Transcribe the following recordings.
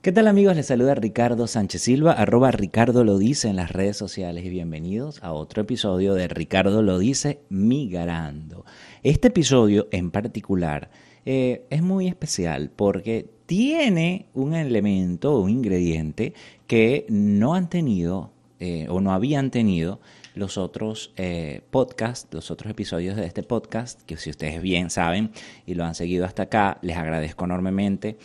¿Qué tal amigos? Les saluda Ricardo Sánchez Silva, arroba Ricardo lo dice en las redes sociales y bienvenidos a otro episodio de Ricardo lo dice migrando. Este episodio en particular eh, es muy especial porque tiene un elemento, un ingrediente que no han tenido eh, o no habían tenido los otros eh, podcasts, los otros episodios de este podcast, que si ustedes bien saben y lo han seguido hasta acá, les agradezco enormemente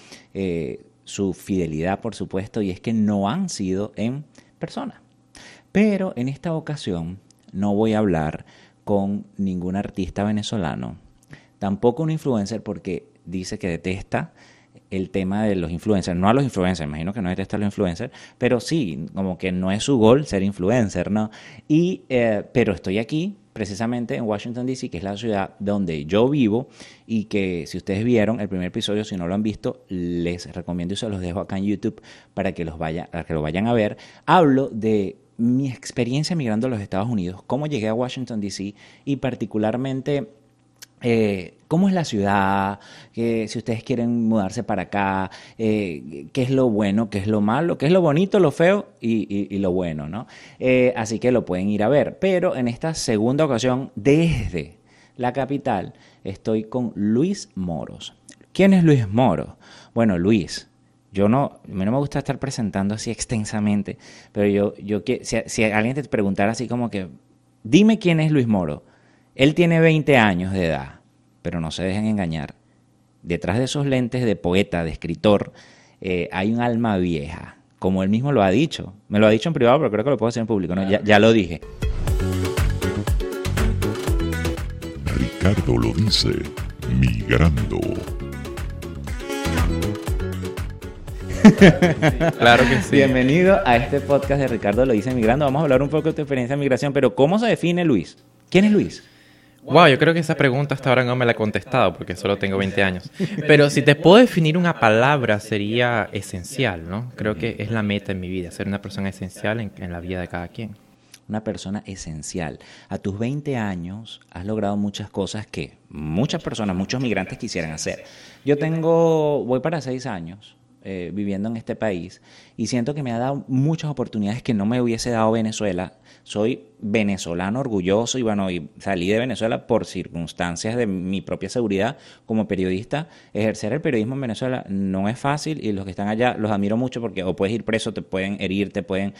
su fidelidad, por supuesto, y es que no han sido en persona. Pero en esta ocasión no voy a hablar con ningún artista venezolano, tampoco un influencer porque dice que detesta el tema de los influencers, no a los influencers, imagino que no detesta a los influencers, pero sí, como que no es su gol ser influencer, ¿no? Y, eh, pero estoy aquí precisamente en Washington, D.C., que es la ciudad donde yo vivo y que si ustedes vieron el primer episodio, si no lo han visto, les recomiendo y se los dejo acá en YouTube para que, los vaya, que lo vayan a ver. Hablo de mi experiencia migrando a los Estados Unidos, cómo llegué a Washington, D.C. y particularmente eh, cómo es la ciudad, si ustedes quieren mudarse para acá, eh, qué es lo bueno, qué es lo malo, qué es lo bonito, lo feo y, lo bueno, ¿no? Eh, así que lo pueden ir a ver. Pero en esta segunda ocasión, desde la capital, estoy con Luis Moros. ¿Quién es Luis Moros? Bueno, Luis. Yo no, a mí no me gusta estar presentando así extensamente, pero yo, yo si, si alguien te preguntara así como que, dime quién es Luis Moro, él tiene 20 años de edad, pero no se dejen engañar. Detrás de esos lentes de poeta, de escritor, eh, hay un alma vieja, como él mismo lo ha dicho. Me lo ha dicho en privado, pero creo que lo puedo decir en público. ¿no? Ya, ya lo dije. Ricardo lo dice, migrando. claro que sí. Bienvenido a este podcast de Ricardo lo dice migrando. Vamos a hablar un poco de tu experiencia de migración, pero ¿cómo se define Luis? ¿Quién es Luis? Wow, yo creo que esa pregunta hasta ahora no me la he contestado porque solo tengo 20 años. Pero si te puedo definir una palabra sería esencial, ¿no? Creo que es la meta en mi vida, ser una persona esencial en, la vida de cada quien. Una persona esencial. A tus 20 años has logrado muchas cosas que muchas personas, muchos migrantes quisieran hacer. Yo tengo, voy para 6 años eh, viviendo en este país y siento que me ha dado muchas oportunidades que no me hubiese dado Venezuela. Soy venezolano orgulloso y bueno, y salí de Venezuela por circunstancias de mi propia seguridad como periodista. Ejercer el periodismo en Venezuela no es fácil y los que están allá los admiro mucho porque o puedes ir preso, te pueden herir, te pueden,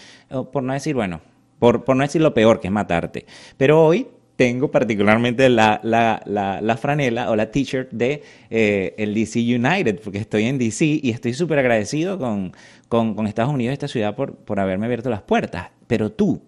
por no decir, bueno, por, por no decir lo peor que es matarte. Pero hoy tengo particularmente la, la, la, franela o la t-shirt de eh, el DC United, porque estoy en DC y estoy súper agradecido con, con, con, Estados Unidos, esta ciudad, por, por haberme abierto las puertas. Pero tú,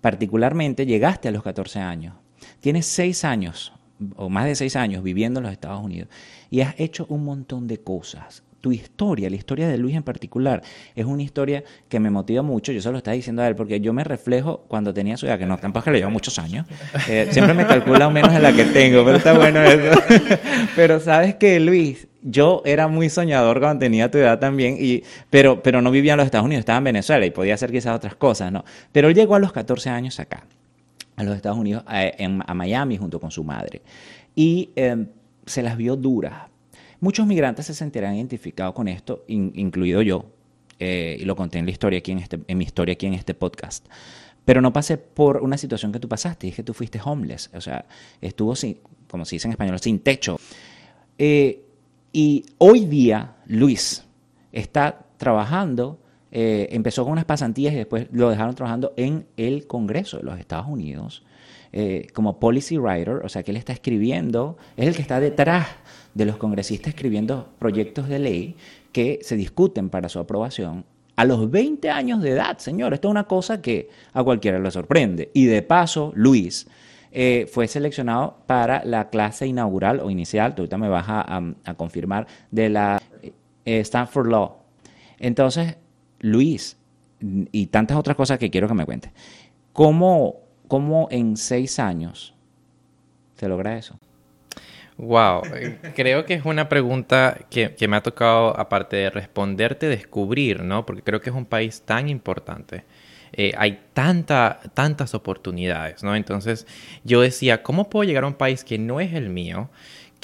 particularmente, llegaste a los 14 años. Tienes 6 años o más de 6 años viviendo en los Estados Unidos y has hecho un montón de cosas tu historia, la historia de Luis en particular, es una historia que me motiva mucho. Yo se lo estaba diciendo a él porque yo me reflejo cuando tenía su edad, que no, tampoco es que le llevo muchos años. Eh, siempre me calcula menos de la que tengo, pero está bueno eso. pero sabes que Luis, yo era muy soñador cuando tenía tu edad también, y, pero, pero no vivía en los Estados Unidos, estaba en Venezuela y podía hacer quizás otras cosas, ¿no? Pero él llegó a los 14 años acá, a los Estados Unidos, a, Miami junto con su madre. Y em, se las vio duras, Muchos migrantes se sentirán identificados con esto, incluido yo, eh, y lo conté en, la historia aquí este, en mi historia aquí en este podcast. Pero no pasé por una situación que tú pasaste, es que tú fuiste homeless, o sea, estuvo sin, como se dice en español, sin techo. Eh, y hoy día Luis está trabajando, eh, empezó con unas pasantías y después lo dejaron trabajando en el Congreso de los Estados Unidos como policy writer, o sea que él está escribiendo, es el que está detrás de los congresistas escribiendo proyectos de ley que se discuten para su aprobación a los 20 años de edad, señor. Esto es una cosa que a cualquiera le sorprende. Y de paso, Luis eh, fue seleccionado para la clase inaugural o inicial, tú ahorita me vas a, confirmar, de la eh, Stanford Law. Entonces, Luis, y tantas otras cosas que quiero que me cuente, ¿cómo, cómo en seis años se logra eso? Wow, creo que es una pregunta que, me ha tocado, aparte de responderte, descubrir, ¿no? Porque creo que es un país tan importante. Eh, hay tanta, tantas oportunidades, ¿no? Entonces yo decía, ¿cómo puedo llegar a un país que no es el mío?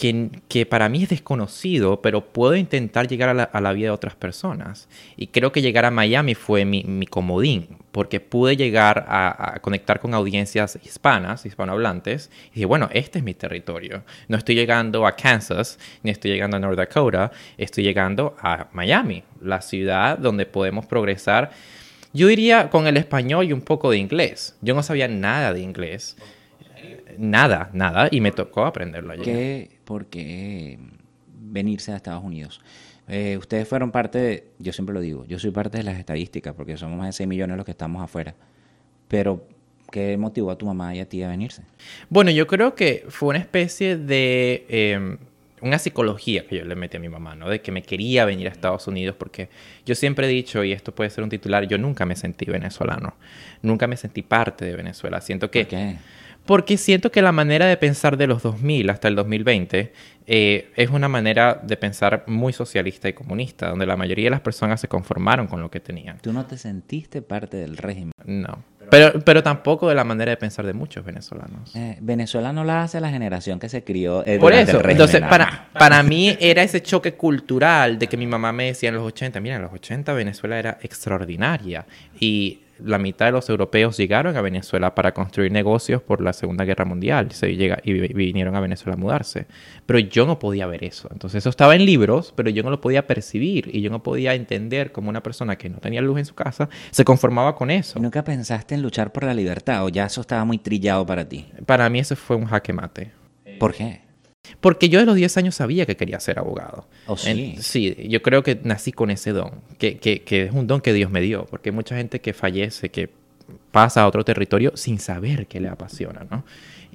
Que, que para mí es desconocido, pero puedo intentar llegar a la, a la vida de otras personas. Y creo que llegar a Miami fue mi, mi comodín, porque pude llegar a, a conectar con audiencias hispanas, hispanohablantes, y dije, bueno, este es mi territorio. No estoy llegando a Kansas, ni estoy llegando a North Dakota, estoy llegando a Miami, la ciudad donde podemos progresar. Yo iría con el español y un poco de inglés. Yo no sabía nada de inglés. Nada, nada, y me tocó aprenderlo allí. ¿Qué, ¿Por qué venirse a Estados Unidos? Eh, ustedes fueron parte de, yo siempre lo digo, yo soy parte de las estadísticas porque somos más de 6 millones los que estamos afuera. Pero, ¿qué motivó a tu mamá y a ti a venirse? Bueno, yo creo que fue una especie de eh, una psicología que yo le metí a mi mamá, ¿no? De que me quería venir a Estados Unidos porque yo siempre he dicho, y esto puede ser un titular, yo nunca me sentí venezolano, nunca me sentí parte de Venezuela. Siento que... ¿Por qué? Porque siento que la manera de pensar de los 2000 hasta el 2020 eh, es una manera de pensar muy socialista y comunista, donde la mayoría de las personas se conformaron con lo que tenían. ¿Tú no te sentiste parte del régimen? No. Pero, pero tampoco de la manera de pensar de muchos venezolanos. Eh, Venezuela no la hace la generación que se crió eh, Por eso, el régimen, entonces para, para mí era ese choque cultural de que mi mamá me decía en los 80, mira, en los 80 Venezuela era extraordinaria y la mitad de los europeos llegaron a Venezuela para construir negocios por la Segunda Guerra Mundial se llega, y vi- vinieron a Venezuela a mudarse. Pero yo no podía ver eso. Entonces eso estaba en libros, pero yo no lo podía percibir y yo no podía entender cómo una persona que no tenía luz en su casa se conformaba con eso. ¿Y ¿Nunca pensaste en luchar por la libertad o ya eso estaba muy trillado para ti? Para mí eso fue un jaque mate. ¿Por qué? Porque yo de los 10 años sabía que quería ser abogado. ¿Oh, sí? En- sí, yo creo que nací con ese don, que, que- que es un don que Dios me dio, porque hay mucha gente que fallece, que pasa a otro territorio sin saber que le apasiona, ¿no?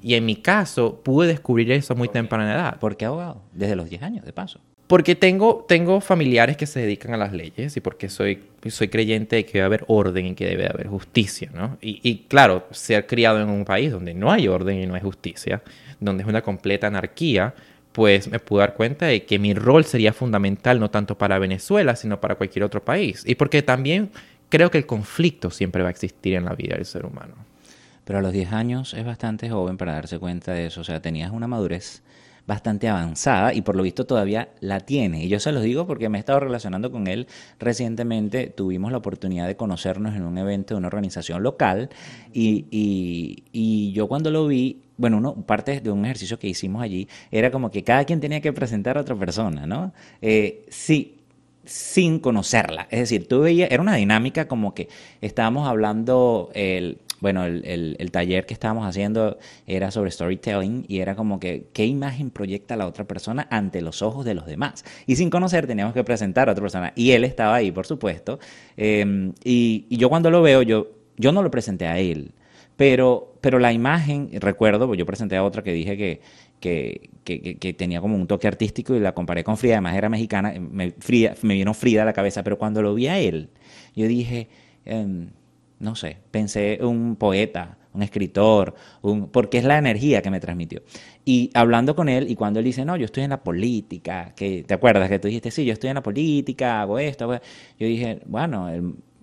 Y en mi caso pude descubrir eso a muy temprana edad. ¿Por qué abogado? Desde los 10 años, de paso. Porque tengo, tengo familiares que se dedican a las leyes y porque soy, soy creyente de que debe haber orden y que debe haber justicia, ¿no? Y, y claro, ser criado en un país donde no hay orden y no hay justicia, donde es una completa anarquía, pues me pude dar cuenta de que mi rol sería fundamental no tanto para Venezuela, sino para cualquier otro país. Y porque también creo que el conflicto siempre va a existir en la vida del ser humano. Pero a los 10 años es bastante joven para darse cuenta de eso. O sea, tenías una madurez bastante avanzada y por lo visto todavía la tiene. Y yo se los digo porque me he estado relacionando con él recientemente. Tuvimos la oportunidad de conocernos en un evento de una organización local y, y- yo cuando lo vi, bueno, uno, parte de un ejercicio que hicimos allí era como que cada quien tenía que presentar a otra persona, ¿no? Eh, sí, sin conocerla. Es decir, tú veías, era una dinámica como que estábamos hablando, el, bueno, el, el- el taller que estábamos haciendo era sobre storytelling y era como que qué imagen proyecta la otra persona ante los ojos de los demás. Y sin conocer teníamos que presentar a otra persona. Y él estaba ahí, por supuesto. Eh, y, y yo cuando lo veo, yo, yo no lo presenté a él. Pero, pero la imagen, recuerdo, pues yo presenté a otra que dije que- que- que tenía como un toque artístico y la comparé con Frida, además era mexicana, me, Frida, me vino Frida a la cabeza, pero cuando lo vi a él, yo dije, em, no sé, pensé un poeta, un escritor, un, porque es la energía que me transmitió. Y hablando con él, y cuando él dice, no, yo estoy en la política, que te acuerdas que tú dijiste, sí, yo estoy en la política, hago esto, hago- yo dije, bueno,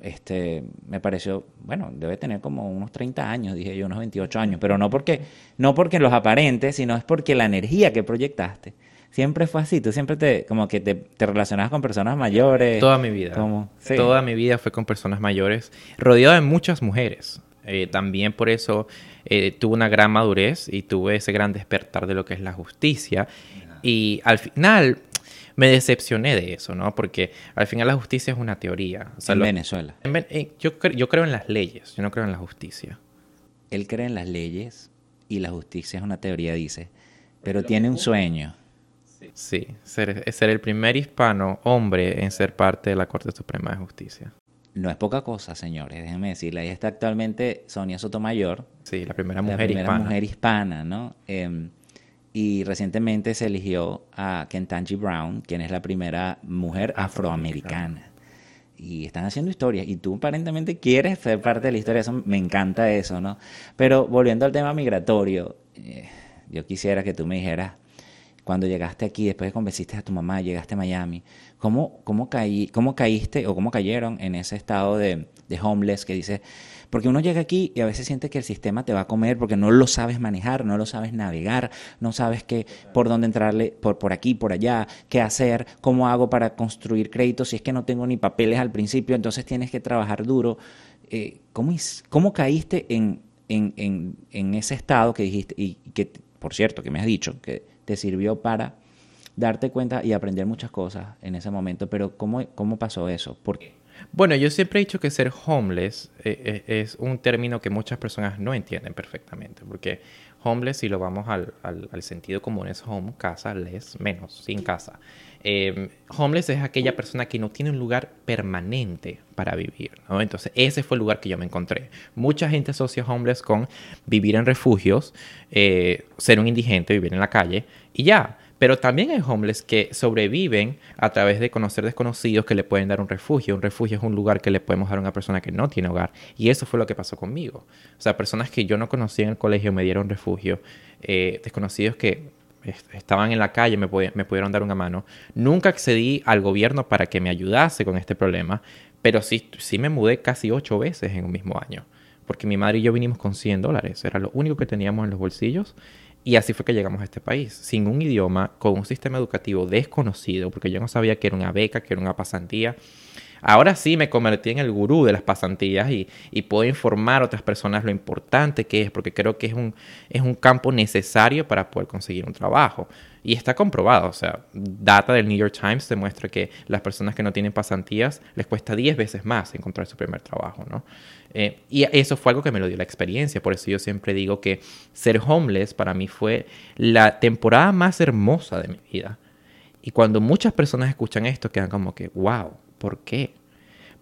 este, me pareció, bueno, debe tener como unos 30 años, dije yo, unos 28 años, pero no porque, no porque los aparentes, sino es porque la energía que proyectaste. Siempre fue así, tú siempre te, como que te, te relacionabas con personas mayores. Toda mi vida. como- sí. Toda mi vida fue con personas mayores, rodeado de muchas mujeres. Eh, también por eso eh, tuve una gran madurez y tuve ese gran despertar de lo que es la justicia. Y al final me decepcioné de eso, ¿no? Porque al final la justicia es una teoría. O sea, en lo- Venezuela. en Ven- eh, yo, cre- yo creo en las leyes, yo no creo en la justicia. Él cree en las leyes y la justicia es una teoría, dice, pero tiene un sueño. Sí, ser, ser el primer hispano hombre en ser parte de la Corte Suprema de Justicia. No es poca cosa, señores, déjenme decirle. Ahí está actualmente Sonia Sotomayor, Sí, la primera la mujer primera hispana. mujer hispana, ¿no? Em, y recientemente se eligió a Kentanji Brown, quien es la primera mujer afroamericana. Y están haciendo historia. Y tú aparentemente quieres ser parte de la historia. Eso, me encanta eso, ¿no? Pero volviendo al tema migratorio, eh, yo quisiera que tú me dijeras, cuando llegaste aquí, después que convenciste a tu mamá, llegaste a Miami, ¿cómo, cómo, caí, cómo caíste o cómo cayeron en ese estado de, de homeless que dices, porque uno llega aquí y a veces siente que el sistema te va a comer porque no lo sabes manejar, no lo sabes navegar, no sabes qué, por dónde entrarle, por, por aquí, por allá, qué hacer, cómo hago para construir créditos si es que no tengo ni papeles al principio, entonces tienes que trabajar duro. Eh, ¿cómo, ¿Cómo caíste en, en, en ese estado que dijiste y que, por cierto, que me has dicho, que te sirvió para darte cuenta y aprender muchas cosas en ese momento, pero ¿cómo, cómo pasó eso? ¿Por? Bueno, yo siempre he dicho que ser homeless eh, eh, es un término que muchas personas no entienden perfectamente, porque homeless, si lo vamos al, al, al sentido común, es home, casa, less, menos, sin casa. Eh, homeless es aquella persona que no tiene un lugar permanente para vivir. Entonces, ese fue el lugar que yo me encontré. Mucha gente asocia homeless con vivir en refugios, eh, ser un indigente, vivir en la calle y ya. Pero también hay homeless que sobreviven a través de conocer desconocidos que le pueden dar un refugio. Un refugio es un lugar que le podemos dar a una persona que no tiene hogar. Y eso fue lo que pasó conmigo. O sea, personas que yo no conocía en el colegio me dieron refugio. Eh, desconocidos que estaban en la calle me, me pudieron dar una mano. Nunca accedí al gobierno para que me ayudase con este problema. Pero sí, sí me mudé casi ocho veces en un mismo año. Porque mi madre y yo vinimos con 100 dólares. Era lo único que teníamos en los bolsillos y así fue que llegamos a este país, sin un idioma, con un sistema educativo desconocido, porque yo no sabía que era una beca, que era una pasantía. Ahora sí me convertí en el gurú de las pasantías y, puedo informar a otras personas lo importante que es, porque creo que es un, es un campo necesario para poder conseguir un trabajo. Y está comprobado, o sea, data del New York Times demuestra que las personas que no tienen pasantías les cuesta 10 veces más encontrar su primer trabajo, ¿no? Eh, y eso fue algo que me lo dio la experiencia, por eso yo siempre digo que ser homeless para mí fue la temporada más hermosa de mi vida. Y cuando muchas personas escuchan esto, quedan como que, wow, ¿por qué?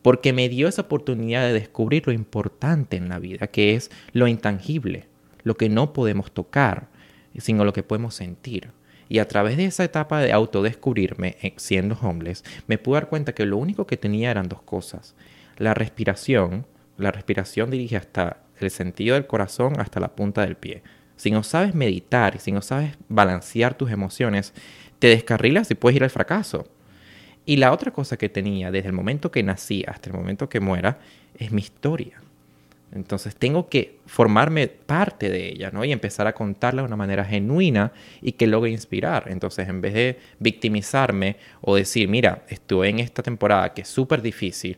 Porque me dio esa oportunidad de descubrir lo importante en la vida, que es lo intangible, lo que no podemos tocar, sino lo que podemos sentir. Y a través de esa etapa de autodescubrirme eh, siendo homeless, me pude dar cuenta que lo único que tenía eran dos cosas. La respiración, la respiración dirige hasta el sentido del corazón hasta la punta del pie. Si no sabes meditar y si no sabes balancear tus emociones, te descarrilas y puedes ir al fracaso. Y la otra cosa que tenía desde el momento que nací hasta el momento que muera es mi historia. Entonces tengo que formarme parte de ella, ¿no? Y empezar a contarla de una manera genuina y que logre inspirar. Entonces, en vez de victimizarme o decir, mira, estuve en esta temporada que es súper difícil,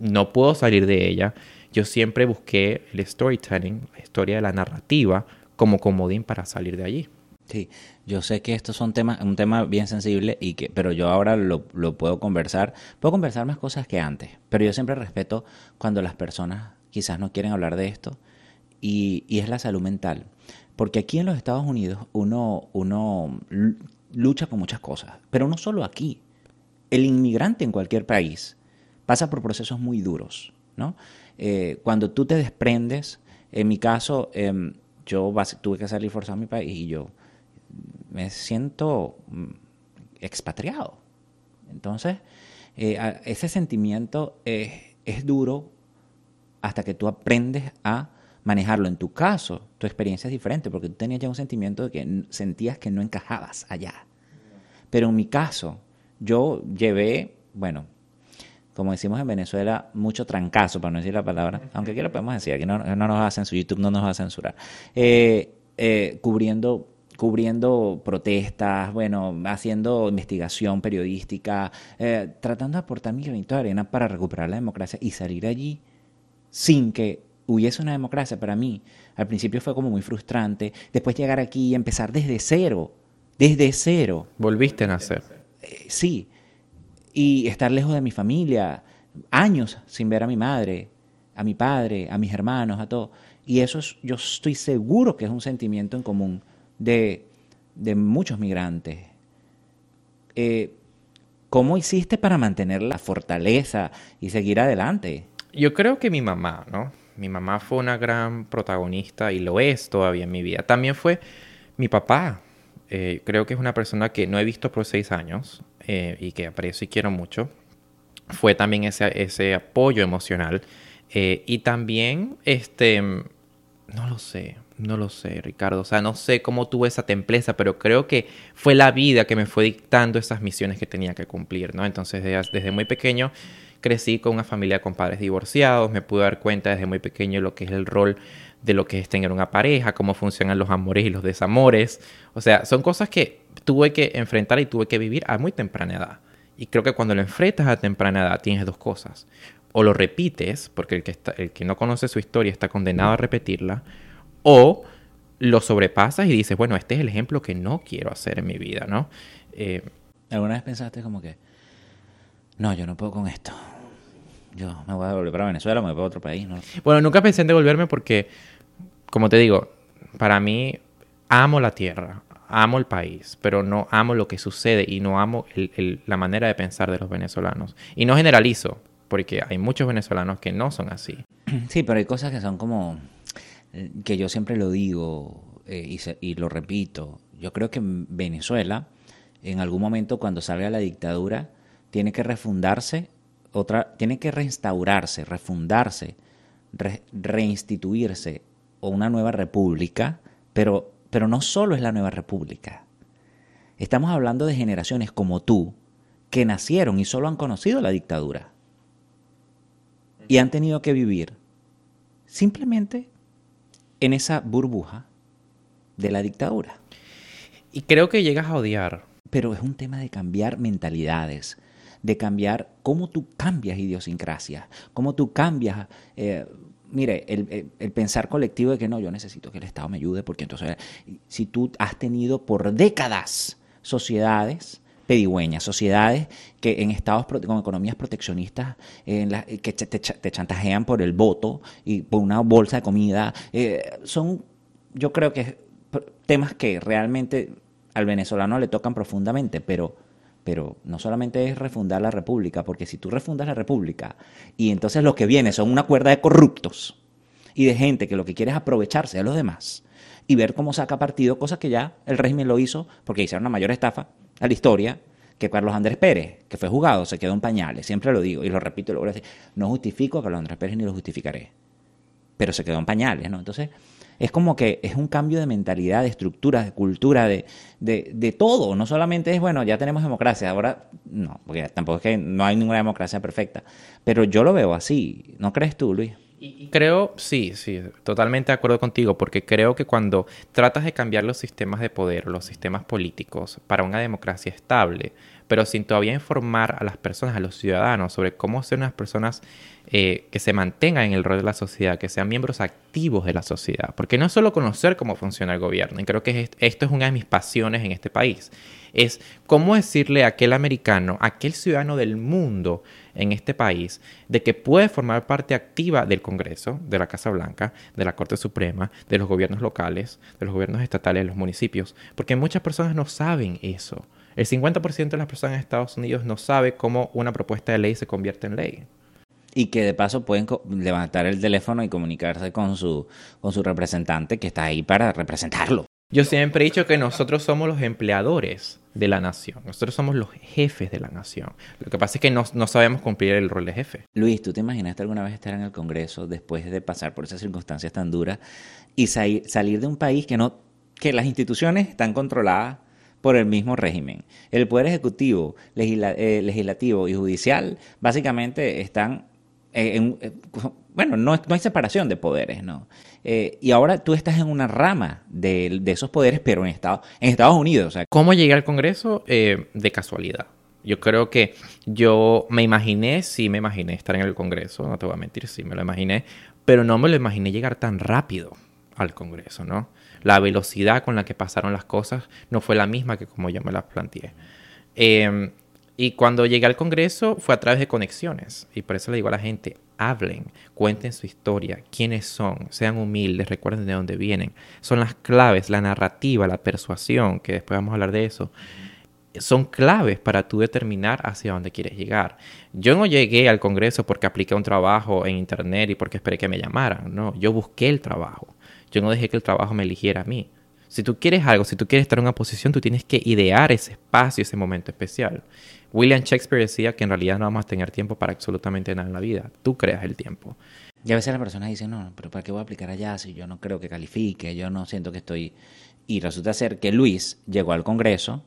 no puedo salir de ella, yo siempre busqué el storytelling, la historia de la narrativa, como comodín para salir de allí. Sí, yo sé que estos son temas, un tema bien sensible y que, pero yo ahora lo, puedo conversar, puedo conversar más cosas que antes, pero yo siempre respeto cuando las personas quizás no quieren hablar de esto y, es la salud mental, porque aquí en los Estados Unidos uno, lucha con muchas cosas, pero no solo aquí, el inmigrante en cualquier país pasa por procesos muy duros, ¿no? Eh, cuando tú te desprendes, en mi caso, eh, yo tuve que salir forzado a mi país y yo me siento mm, expatriado. Entonces, eh, ese sentimiento es, es duro hasta que tú aprendes a manejarlo. En tu caso, tu experiencia es diferente porque tú tenías ya un sentimiento de que sentías que no encajabas allá. Pero en mi caso, yo llevé, bueno, como decimos en Venezuela, mucho trancazo, para no decir la palabra, aunque aquí lo podemos decir, aquí no, no nos va a censurar, YouTube no nos va a censurar, eh, eh, cubriendo cubriendo protestas, bueno, haciendo investigación periodística, eh, tratando de aportar mi granito de arena para recuperar la democracia y salir allí sin que hubiese una democracia para mí. Al principio fue como muy frustrante, después llegar aquí y empezar desde cero, desde cero. Volviste a nacer. Eh, sí, y estar lejos de mi familia, años sin ver a mi madre, a mi padre, a mis hermanos, a todo. Y eso es, yo estoy seguro que es un sentimiento en común de, de muchos migrantes. Eh, ¿Cómo hiciste para mantener la fortaleza y seguir adelante? Yo creo que mi mamá, ¿no? Mi mamá fue una gran protagonista y lo es todavía en mi vida. También fue mi papá. Eh, creo que es una persona que no he visto por seis años eh, y que aprecio y quiero mucho. Fue también ese, ese apoyo emocional. Y también, este, no lo sé, No lo sé, Ricardo. O sea, no sé cómo tuve esa templeza, pero creo que fue la vida que me fue dictando esas misiones que tenía que cumplir, ¿no? Entonces, desde, desde muy pequeño crecí con una familia con padres divorciados, me pude dar cuenta desde muy pequeño lo que es el rol de lo que es tener una pareja, cómo funcionan los amores y los desamores. O sea, son cosas que tuve que enfrentar y tuve que vivir a muy temprana edad. Y creo que cuando lo enfrentas a temprana edad tienes dos cosas. O lo repites, porque el que, está, el que no conoce su historia está condenado a repetirla, o lo sobrepasas y dices, bueno, este es el ejemplo que no quiero hacer en mi vida, ¿no? Eh, ¿Alguna vez pensaste como que, no, yo no puedo con esto? Yo me voy a devolver para Venezuela, me voy para otro país, ¿no? Bueno, nunca pensé en devolverme porque, como te digo, para mí amo la tierra, amo el país, pero no amo lo que sucede y no amo la manera de pensar de los venezolanos. Y no generalizo, porque hay muchos venezolanos que no son así. Sí, pero hay cosas que son como, que yo siempre lo digo eh, y, lo repito. Yo creo que Venezuela, en algún momento cuando salga la dictadura, tiene que refundarse, otra, tiene que restaurarse, refundarse, reinstituirse o una nueva república, pero pero no solo es la nueva república. Estamos hablando de generaciones como tú, que nacieron y solo han conocido la dictadura. Y han tenido que vivir simplemente en esa burbuja de la dictadura. Y creo que llegas a odiar. Pero es un tema de cambiar mentalidades, de cambiar cómo tú cambias idiosincrasia, cómo tú cambias eh, mire, el, pensar colectivo de que no, yo necesito que el Estado me ayude, porque entonces, si tú has tenido por décadas sociedades pedigüeñas, sociedades que en estados con economías proteccionistas en que te, chantajean por el voto y por una bolsa de comida, eh, son, yo creo que temas que realmente al venezolano le tocan profundamente, pero pero no solamente es refundar la república, porque si tú refundas la república y entonces lo que viene son una cuerda de corruptos y de gente que lo que quiere es aprovecharse de los demás y ver cómo saca partido, cosa que ya el régimen lo hizo porque hicieron una mayor estafa a la historia que Carlos Andrés Pérez, que fue juzgado, se quedó en pañales, siempre lo digo y lo repito y lo voy a decir, no justifico a Carlos Andrés Pérez ni lo justificaré, pero se quedó en pañales, ¿no? Entonces, es como que es un cambio de mentalidad, de estructura, de cultura, de, de, todo. No solamente es, bueno, ya tenemos democracia, ahora no, porque tampoco es que no hay ninguna democracia perfecta. Pero yo lo veo así. ¿No crees tú, Luis? Creo, sí, sí, totalmente de acuerdo contigo, porque creo que cuando tratas de cambiar los sistemas de poder, los sistemas políticos, para una democracia estable, pero sin todavía informar a las personas, a los ciudadanos, sobre cómo ser unas personas eh, que se mantengan en el rol de la sociedad, que sean miembros activos de la sociedad. Porque no es solo conocer cómo funciona el gobierno, y creo que esto es una de mis pasiones en este país, es cómo decirle a aquel americano, a aquel ciudadano del mundo en este país, de que puede formar parte activa del Congreso, de la Casa Blanca, de la Corte Suprema, de los gobiernos locales, de los gobiernos estatales, de los municipios, porque muchas personas no saben eso. El 50% de las personas en Estados Unidos no sabe cómo una propuesta de ley se convierte en ley. Y que de paso pueden levantar el teléfono y comunicarse con su, con su representante que está ahí para representarlo. Yo siempre he dicho que nosotros somos los empleadores de la nación. Nosotros somos los jefes de la nación. Lo que pasa es que no, no, sabemos cumplir el rol de jefe. Luis, ¿tú te imaginaste alguna vez estar en el Congreso después de pasar por esas circunstancias tan duras y salir de un país que no que las instituciones están controladas por el mismo régimen. El Poder Ejecutivo, eh, Legislativo y Judicial básicamente están eh, eh, bueno, no, no, hay separación de poderes, ¿no? y ahora tú estás en una rama de, esos poderes, pero en, Estados, en Estados Unidos. ¿Cómo llegué al Congreso? de casualidad. Yo creo que yo me imaginé, sí me imaginé estar en el Congreso, no te voy a mentir, sí me lo imaginé, pero no me lo imaginé llegar tan rápido al Congreso, ¿no? La velocidad con la que pasaron las cosas no fue la misma que como yo me las planteé. Em, y cuando llegué al Congreso fue a través de conexiones. Y por eso le digo a la gente, hablen, cuenten su historia, quiénes son, sean humildes, recuerden de dónde vienen. Son las claves, la narrativa, la persuasión, que después vamos a hablar de eso. Son claves para tú determinar hacia dónde quieres llegar. Yo no llegué al Congreso porque apliqué un trabajo en Internet y porque esperé que me llamaran. No, yo busqué el trabajo. Yo no dejé que el trabajo me eligiera a mí. Si tú quieres algo, si tú quieres estar en una posición, tú tienes que idear ese espacio, ese momento especial. William Shakespeare decía que en realidad no vamos a tener tiempo para absolutamente nada en la vida. Tú creas el tiempo. Y a veces las personas dicen, no, pero ¿para qué voy a aplicar allá si yo no creo que califique? Yo no siento que estoy... Y resulta ser que Luis llegó al Congreso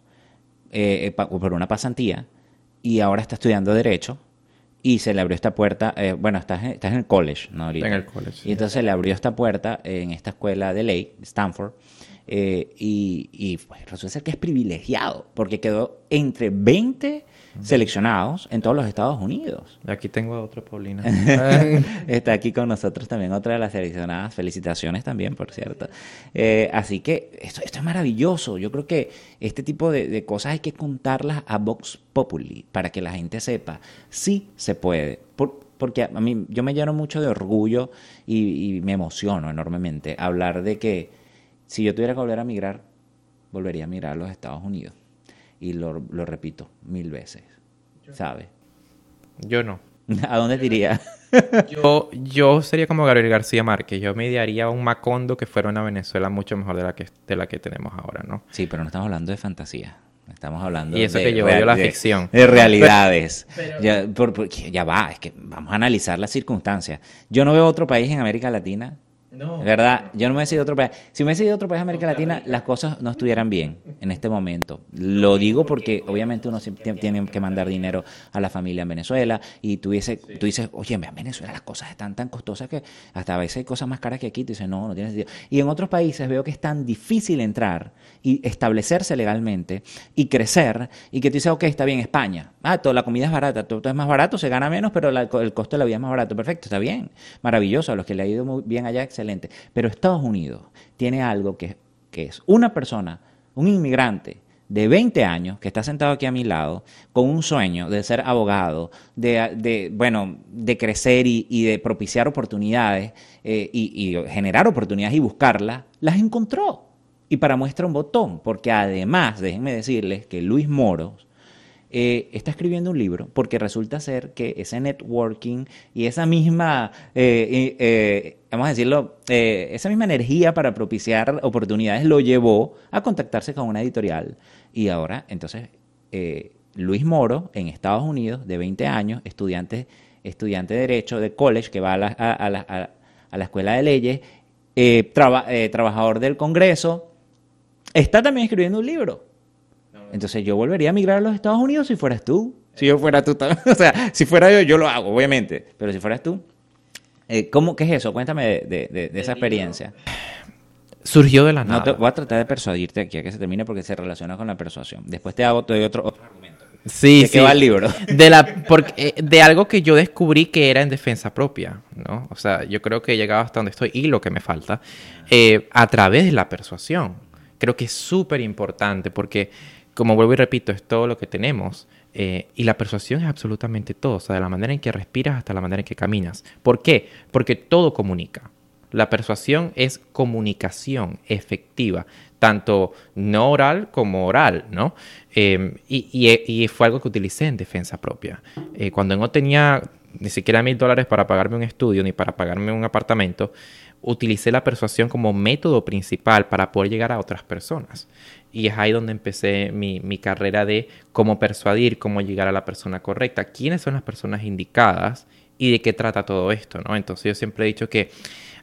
eh, pa- por una pasantía y ahora está estudiando Derecho y se le abrió esta puerta, eh, bueno, estás en, estás en el college, ¿no? Ahorita. En el college. Y entonces le abrió esta puerta en esta escuela de ley, Stanford, eh, y, y, pues, resulta ser que es privilegiado porque quedó entre 20 seleccionados en todos los Estados Unidos. Y Aquí tengo a otro Paulina. Está aquí con nosotros también otra de las seleccionadas. Felicitaciones también, por cierto. Eh, así que esto, esto es maravilloso. Yo creo que este tipo de, de cosas hay que contarlas a Vox Populi para que la gente sepa. Sí se puede. Por- porque a mí yo me lleno mucho de orgullo y, y me emociono enormemente hablar de que si yo tuviera que volver a migrar, volvería a migrar a los Estados Unidos. Y lo, lo repito mil veces. ¿Sabes? Yo no. ¿A dónde te iría? Yo, yo sería como Gabriel García Márquez. Yo me idearía un Macondo que fuera una Venezuela mucho mejor de la que, de la que tenemos ahora, ¿no? Sí, pero no estamos hablando de fantasía. Estamos hablando Y eso de, que yo la ficción. de realidades. ya, por- porque ya va, es que vamos a analizar las circunstancias. Yo no veo otro país en América Latina. No. ¿Verdad? Yo no me he decidido otro país. Si me he decidido otro país de América Latina, las cosas no estuvieran bien en este momento. Lo digo porque obviamente uno tiene que mandar dinero a la familia en Venezuela y tú dices, tú dices, oye, en Venezuela las cosas están tan costosas que hasta a veces hay cosas más caras que aquí. Tú dices, no, no tiene sentido. Y en otros países veo que es tan difícil entrar y establecerse legalmente y crecer y que tú dices, ok, está bien, España. Ah, toda la comida es barata, todo, todo es más barato, se gana menos, pero la- el costo de la vida es más barato. Perfecto, está bien. Maravilloso, a los que le ha ido muy bien allá, excelente. Pero Estados Unidos tiene algo que, que es una persona, un inmigrante de 20 años que está sentado aquí a mi lado con un sueño de ser abogado, de, de, bueno, de crecer y, de propiciar oportunidades eh, y generar oportunidades y buscarlas, las encontró. Y para muestra un botón, porque además, déjenme decirles que Luis Moros eh, está escribiendo un libro porque resulta ser que ese networking y esa misma, eh, eh, vamos a decirlo, eh, esa misma energía para propiciar oportunidades lo llevó a contactarse con una editorial. Y ahora, entonces, eh, Luis Moro, en Estados Unidos, de 20 años, estudiante, estudiante de Derecho de college, que va a la, a- a la- a- la Escuela de Leyes, traba- trabajador del Congreso, está también escribiendo un libro. Entonces yo volvería a migrar a los Estados Unidos si fueras tú. Si yo fuera tú también. O sea, si fuera yo, yo lo hago, obviamente. Pero si fueras tú. eh, ¿cómo, ¿Qué es eso? Cuéntame de, de- de- de esa experiencia. Surgió de la No nada. te- voy a tratar de persuadirte aquí a que se termine porque se relaciona con la persuasión. Después te hago te doy otro, otro argumento. Sí, ¿De qué va el libro? De, la, porque, eh, de algo que yo descubrí que era en defensa propia, ¿no? O sea, yo creo que he llegado hasta donde estoy y lo que me falta, eh, a través de la persuasión. Creo que es súper importante porque, como vuelvo y repito, es todo lo que tenemos. eh, y la persuasión es absolutamente todo, o sea, de la manera en que respiras hasta la manera en que caminas. ¿Por qué? Porque todo comunica. La persuasión es comunicación efectiva, tanto no oral como oral, ¿no? Y, y- y fue algo que utilicé en defensa propia. Eh, cuando no tenía ni siquiera mil dólares para pagarme un estudio ni para pagarme un apartamento, utilicé la persuasión como método principal para poder llegar a otras personas. Y es ahí donde empecé mi, mi carrera de cómo persuadir, cómo llegar a la persona correcta, quiénes son las personas indicadas y de qué trata todo esto, ¿no? Entonces yo siempre he dicho que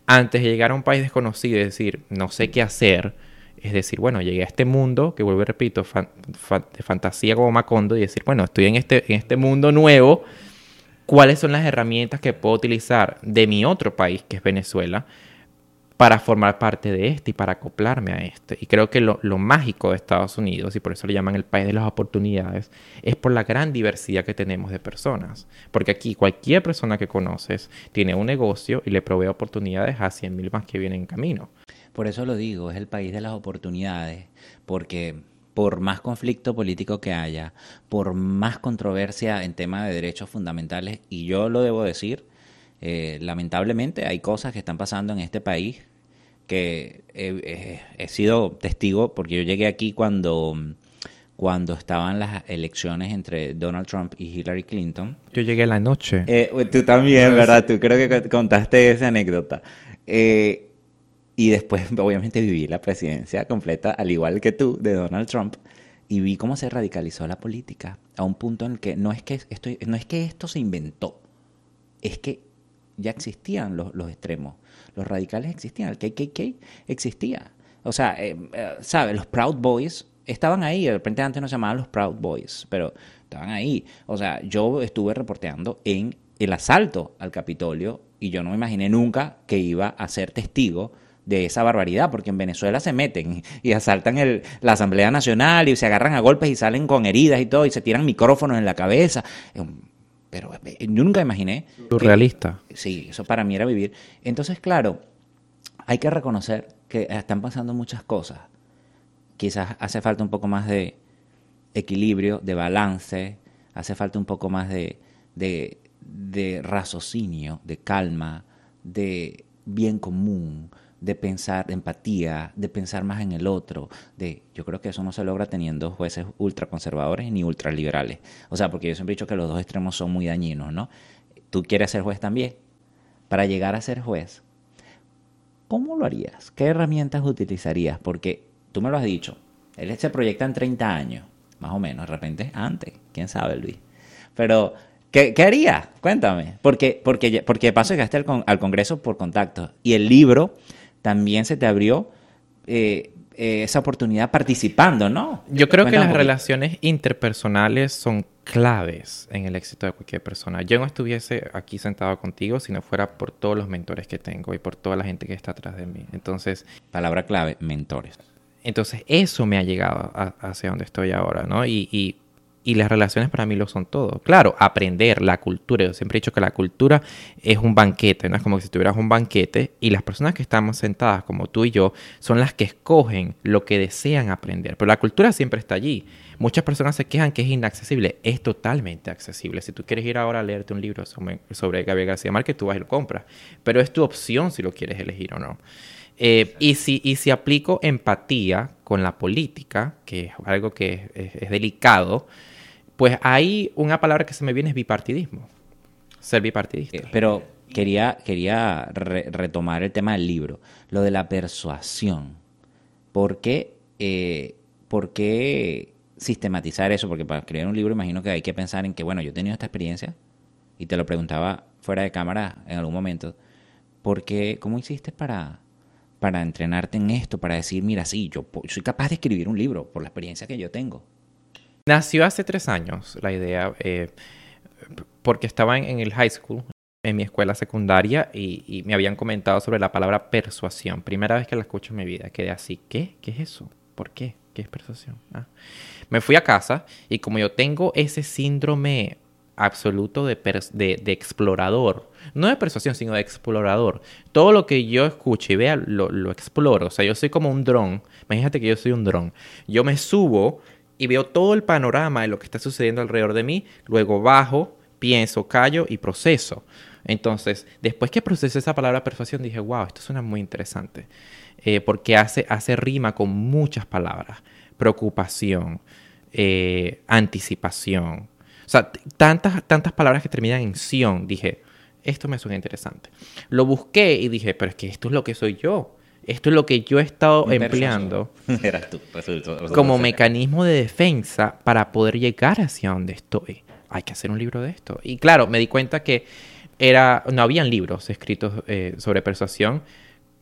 antes de llegar a un país desconocido y decir, no sé qué hacer, es decir, bueno, llegué a este mundo, que vuelvo y repito, de fantasía como Macondo, y decir, bueno, estoy en este, en este mundo nuevo, ¿cuáles son las herramientas que puedo utilizar de mi otro país, que es Venezuela, para formar parte de este y para acoplarme a este? Y creo que lo, mágico de Estados Unidos, y por eso le llaman el país de las oportunidades, es por la gran diversidad que tenemos de personas. Porque aquí cualquier persona que conoces tiene un negocio y le provee oportunidades a 100 mil más que vienen en camino. Por eso lo digo, es el país de las oportunidades, porque por más conflicto político que haya, por más controversia en temas de derechos fundamentales, y yo lo debo decir, eh, lamentablemente hay cosas que están pasando en este país que he, he- he sido testigo, porque yo llegué aquí cuando, cuando estaban las elecciones entre Donald Trump y Hillary Clinton. Yo llegué la noche. Eh, tú también, ¿verdad? Tú creo que contaste esa anécdota. Eh, y después, obviamente, viví la presidencia completa, al igual que tú, de Donald Trump. Y vi cómo se radicalizó la política a un punto en el que no es que esto, no es que esto se inventó, es que ya existían los, los extremos. Los radicales existían, el KKK existía. O sea, eh, eh, ¿sabes? Los Proud Boys estaban ahí. De repente antes no se llamaban los Proud Boys, pero estaban ahí. O sea, yo estuve reporteando en el asalto al Capitolio y yo no me imaginé nunca que iba a ser testigo de esa barbaridad, porque en Venezuela se meten y asaltan el, la Asamblea Nacional y se agarran a golpes y salen con heridas y todo y se tiran micrófonos en la cabeza. Pero eh, yo nunca imaginé. Surrealista. sí, eso para mí era vivir. Entonces, claro, hay que reconocer que están pasando muchas cosas. Quizás hace falta un poco más de equilibrio, de balance, hace falta un poco más de, de, de raciocinio, de calma, de bien común, de pensar, de empatía, de pensar más en el otro, de yo creo que eso no se logra teniendo jueces ultraconservadores ni ultraliberales. O sea, porque yo siempre he dicho que los dos extremos son muy dañinos, ¿no? Tú quieres ser juez también. Para llegar a ser juez, ¿cómo lo harías? ¿Qué herramientas utilizarías? Porque tú me lo has dicho, él se proyecta en 30 años, más o menos, de repente antes, quién sabe, Luis. Pero ¿Qué, ¿Qué, haría? Cuéntame. Porque, porque, porque de paso llegaste al, al Congreso por contacto. Y el libro también se te abrió eh, eh, esa oportunidad participando, ¿no? Yo creo que las relaciones interpersonales son claves en el éxito de cualquier persona. Yo no estuviese aquí sentado contigo si no fuera por todos los mentores que tengo y por toda la gente que está atrás de mí. Entonces... Palabra clave, mentores. Entonces eso me ha llegado a, hacia donde estoy ahora, ¿no? Y, y y las relaciones para mí lo son todo. Claro, aprender la cultura. Yo siempre he dicho que la cultura es un banquete, ¿no? Es como si tuvieras un banquete y las personas que estamos sentadas, como tú y yo, son las que escogen lo que desean aprender. Pero la cultura siempre está allí. Muchas personas se quejan que es inaccesible. Es totalmente accesible. Si tú quieres ir ahora a leerte un libro sobre, sobre Gabriel García Márquez, tú vas y lo compras. Pero es tu opción si lo quieres elegir o no. Eh, y, si, y si aplico empatía con la política, que es algo que es, delicado, pues ahí una palabra que se me viene es bipartidismo. Ser bipartidista. Eh, pero quería, quería retomar el tema del libro, lo de la persuasión. ¿Por qué, eh, ¿Por qué sistematizar eso? Porque para escribir un libro imagino que hay que pensar en que, bueno, yo he tenido esta experiencia y te lo preguntaba fuera de cámara en algún momento. ¿Por qué, ¿Cómo hiciste para, para entrenarte en esto? Para decir, mira, sí, yo soy capaz de escribir un libro por la experiencia que yo tengo. Nació hace tres años la idea, eh, porque estaba en, el high school, en mi escuela secundaria, y, me habían comentado sobre la palabra persuasión. Primera vez que la escucho en mi vida. Quedé así, ¿qué? ¿Qué es eso? ¿Por qué? ¿Qué es persuasión? Ah. Me fui a casa y como yo tengo ese síndrome absoluto de, de, explorador, no de persuasión, sino de explorador. Todo lo que yo escucho y vea lo, lo exploro. O sea, yo soy como un dron. Imagínate que yo soy un dron. Yo me subo y veo todo el panorama de lo que está sucediendo alrededor de mí, luego bajo, pienso, callo y proceso. Entonces, después que procesé esa palabra persuasión, dije, wow, esto suena muy interesante, eh, porque hace, hace rima con muchas palabras, preocupación, eh, anticipación, sea, tantas, tantas palabras que terminan en sion, dije, esto me suena interesante. Lo busqué y dije, pero es que esto es lo que soy yo. Esto es lo que yo he estado empleando como mecanismo de defensa para poder llegar hacia donde estoy. Hay que hacer un libro de esto. Y claro, me di cuenta que era, no habían libros escritos eh, sobre persuasión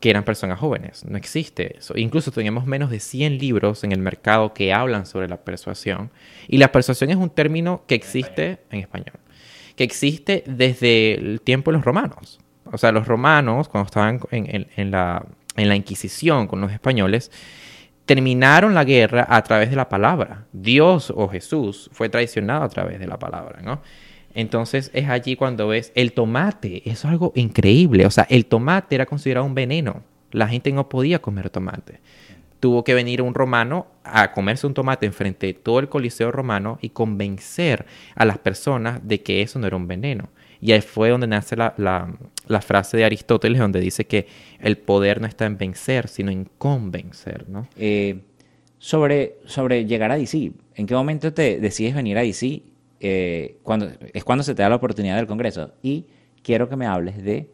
que eran personas jóvenes. No existe eso. Incluso teníamos menos de 100 libros en el mercado que hablan sobre la persuasión. Y la persuasión es un término que existe en español, que existe desde el tiempo de los romanos. O sea, los romanos, cuando estaban en la en la Inquisición con los españoles, terminaron la guerra a través de la palabra. Dios o Jesús fue traicionado a través de la palabra, ¿no? Entonces es allí cuando ves el tomate, es algo increíble, o sea, el tomate era considerado un veneno, la gente no podía comer tomate. Tuvo que venir un romano a comerse un tomate enfrente de todo el coliseo romano y convencer a las personas de que eso no era un veneno. Y ahí fue donde nace la, la, frase de Aristóteles, donde dice que el poder no está en vencer, sino en convencer, ¿no? Eh, sobre, sobre llegar a DC, ¿en qué momento te decides venir a DC? Eh, cuando, es cuando se te da la oportunidad del Congreso. Y quiero que me hables de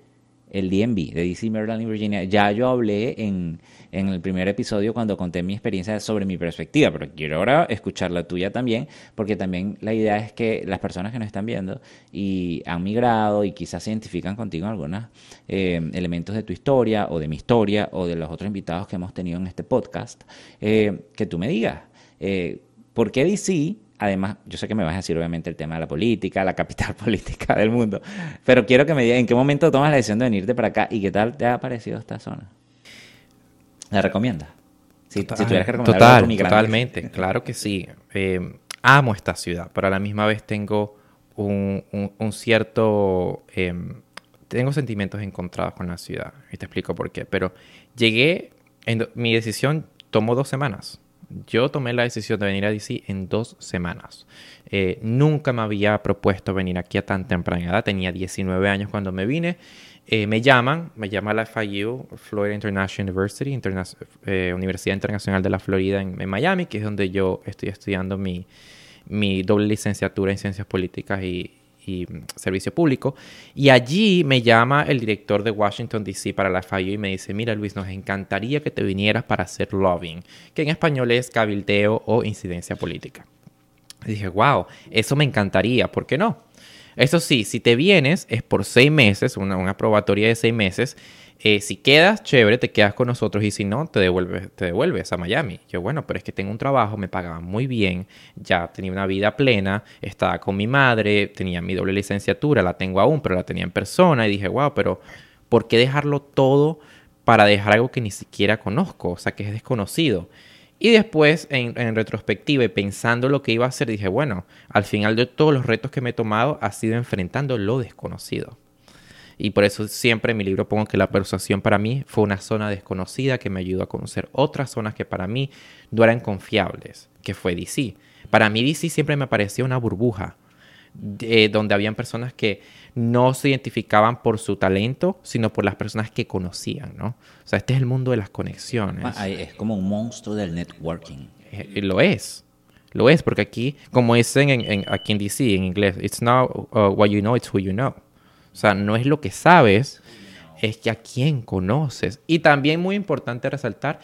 el DMV de DC, Maryland y Virginia. Ya yo hablé en, en el primer episodio cuando conté mi experiencia sobre mi perspectiva, pero quiero ahora escuchar la tuya también, porque también la idea es que las personas que nos están viendo y han migrado y quizás se identifican contigo en algunos eh, elementos de tu historia o de mi historia o de los otros invitados que hemos tenido en este podcast, eh, que tú me digas, eh, ¿por qué DC Además, yo sé que me vas a decir obviamente el tema de la política, la capital política del mundo, pero quiero que me digas en qué momento tomas la decisión de venirte para acá y qué tal te ha parecido esta zona. ¿La recomiendas? Si, tuvieras que recomendar Total, totalmente, claro que sí. Eh, amo esta ciudad, pero a la misma vez tengo un, cierto... Em, tengo sentimientos encontrados con la ciudad y te explico por qué. Pero llegué, en, mi decisión tomó dos semanas yo tomé la decisión de venir a DC en dos semanas. Eh, nunca me había propuesto venir aquí a tan temprana edad. Tenía 19 años cuando me vine. Eh, me llaman, me llama la FIU, Florida International University, eh, Universidad Internacional de la Florida en, Miami, que es donde yo estoy estudiando mi, mi doble licenciatura en Ciencias Políticas y, y Servicio Público. Y allí me llama el director de Washington, D.C. para la FIU y me dice, mira Luis, nos encantaría que te vinieras para hacer lobbying, que en español es cabildeo o incidencia política. Dije, wow, eso me encantaría, ¿por qué no? Eso sí, si te vienes es por seis meses, una, una probatoria de seis meses, eh, si quedas, chévere, te quedas con nosotros y si no, te devuelves, te devuelves a Miami. Yo, bueno, pero es que tengo un trabajo, me pagaban muy bien, ya tenía una vida plena, estaba con mi madre, tenía mi doble licenciatura, la tengo aún, pero la tenía en persona y dije, wow, pero ¿por qué dejarlo todo para dejar algo que ni siquiera conozco? O sea, que es desconocido. Y después, en, en, retrospectiva y pensando lo que iba a hacer, dije, bueno, al final de todos los retos que me he tomado ha sido enfrentando lo desconocido. Y por eso siempre en mi libro pongo que la persuasión para mí fue una zona desconocida que me ayudó a conocer otras zonas que para mí no eran confiables, que fue DC. Para mí DC siempre me parecía una burbuja, donde habían personas que no se identificaban por su talento, sino por las personas que conocían, ¿no? O sea, este es el mundo de las conexiones. Es como un monstruo del networking. Eh, lo es. Lo es, porque aquí, como dicen en, aquí en DC, en inglés, it's not uh, what you know, it's who you know. O sea, no es lo que sabes, es que a quién conoces. Y también muy importante resaltar